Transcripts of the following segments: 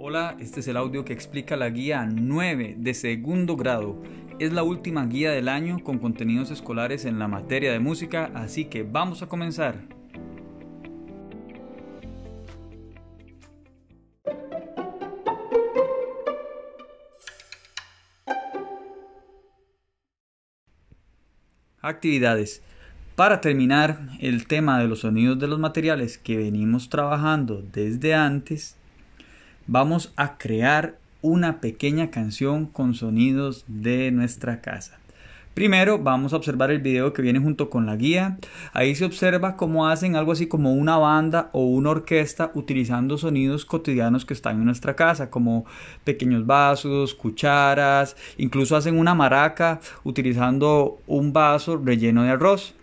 Hola, este es el audio que explica la guía 9 de segundo grado. Es la última guía del año con contenidos escolares en la materia de música, así que vamos a comenzar. Actividades. Para terminar el tema de los sonidos de los materiales que venimos trabajando desde antes, vamos a crear una pequeña canción con sonidos de nuestra casa. Primero vamos a observar el video que viene junto con la guía. Ahí se observa cómo hacen algo así como una banda o una orquesta utilizando sonidos cotidianos que están en nuestra casa, como pequeños vasos, cucharas, incluso hacen una maraca utilizando un vaso relleno de arroz.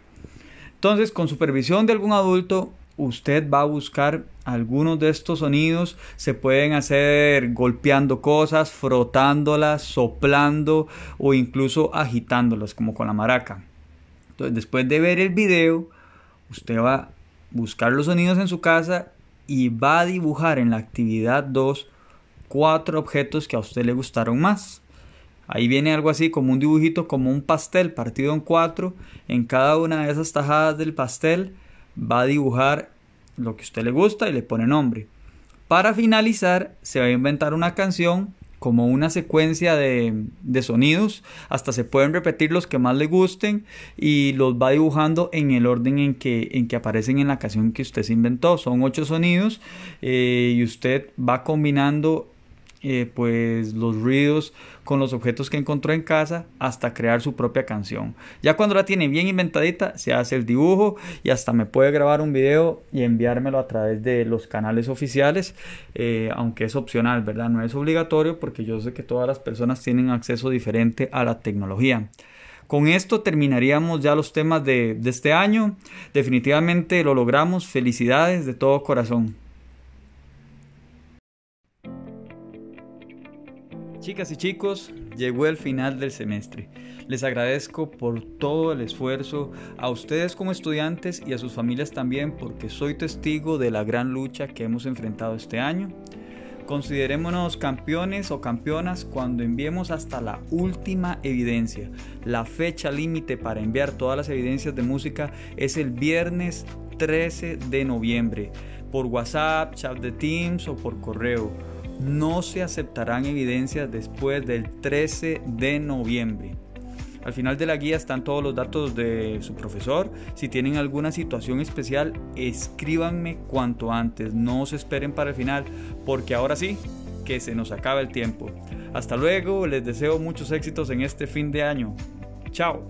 Entonces, con supervisión de algún adulto, usted va a buscar algunos de estos sonidos. Se pueden hacer golpeando cosas, frotándolas, soplando o incluso agitándolas, como con la maraca. Entonces, después de ver el video, usted va a buscar los sonidos en su casa y va a dibujar en la actividad 2 cuatro objetos que a usted le gustaron más. Ahí viene algo así como un dibujito, como un pastel partido en cuatro. En cada una de esas tajadas del pastel va a dibujar lo que a usted le gusta y le pone nombre. Para finalizar, se va a inventar una canción como una secuencia de, de, sonidos. Hasta se pueden repetir los que más le gusten y los va dibujando en el orden en que, en que aparecen en la canción que usted se inventó. Son ocho sonidos eh, y usted va combinando eh, pues los ruidos con los objetos que encontró en casa hasta crear su propia canción. Ya cuando la tiene bien inventadita, se hace el dibujo y hasta me puede grabar un video y enviármelo a través de los canales oficiales, eh, aunque es opcional, ¿verdad? No es obligatorio porque yo sé que todas las personas tienen acceso diferente a la tecnología. Con esto terminaríamos ya los temas de, de este año. Definitivamente lo logramos. Felicidades de todo corazón. Chicas y chicos, llegó el final del semestre. Les agradezco por todo el esfuerzo, a ustedes como estudiantes y a sus familias también, porque soy testigo de la gran lucha que hemos enfrentado este año. Considerémonos campeones o campeonas cuando enviemos hasta la última evidencia. La fecha límite para enviar todas las evidencias de música es el viernes 13 de noviembre, por WhatsApp, chat de Teams o por correo no se aceptarán evidencias después del 13 de noviembre. Al final de la guía están todos los datos de su profesor. Si tienen alguna situación especial, escríbanme cuanto antes. No se esperen para el final, porque ahora sí, que se nos acaba el tiempo. Hasta luego, les deseo muchos éxitos en este fin de año. Chao.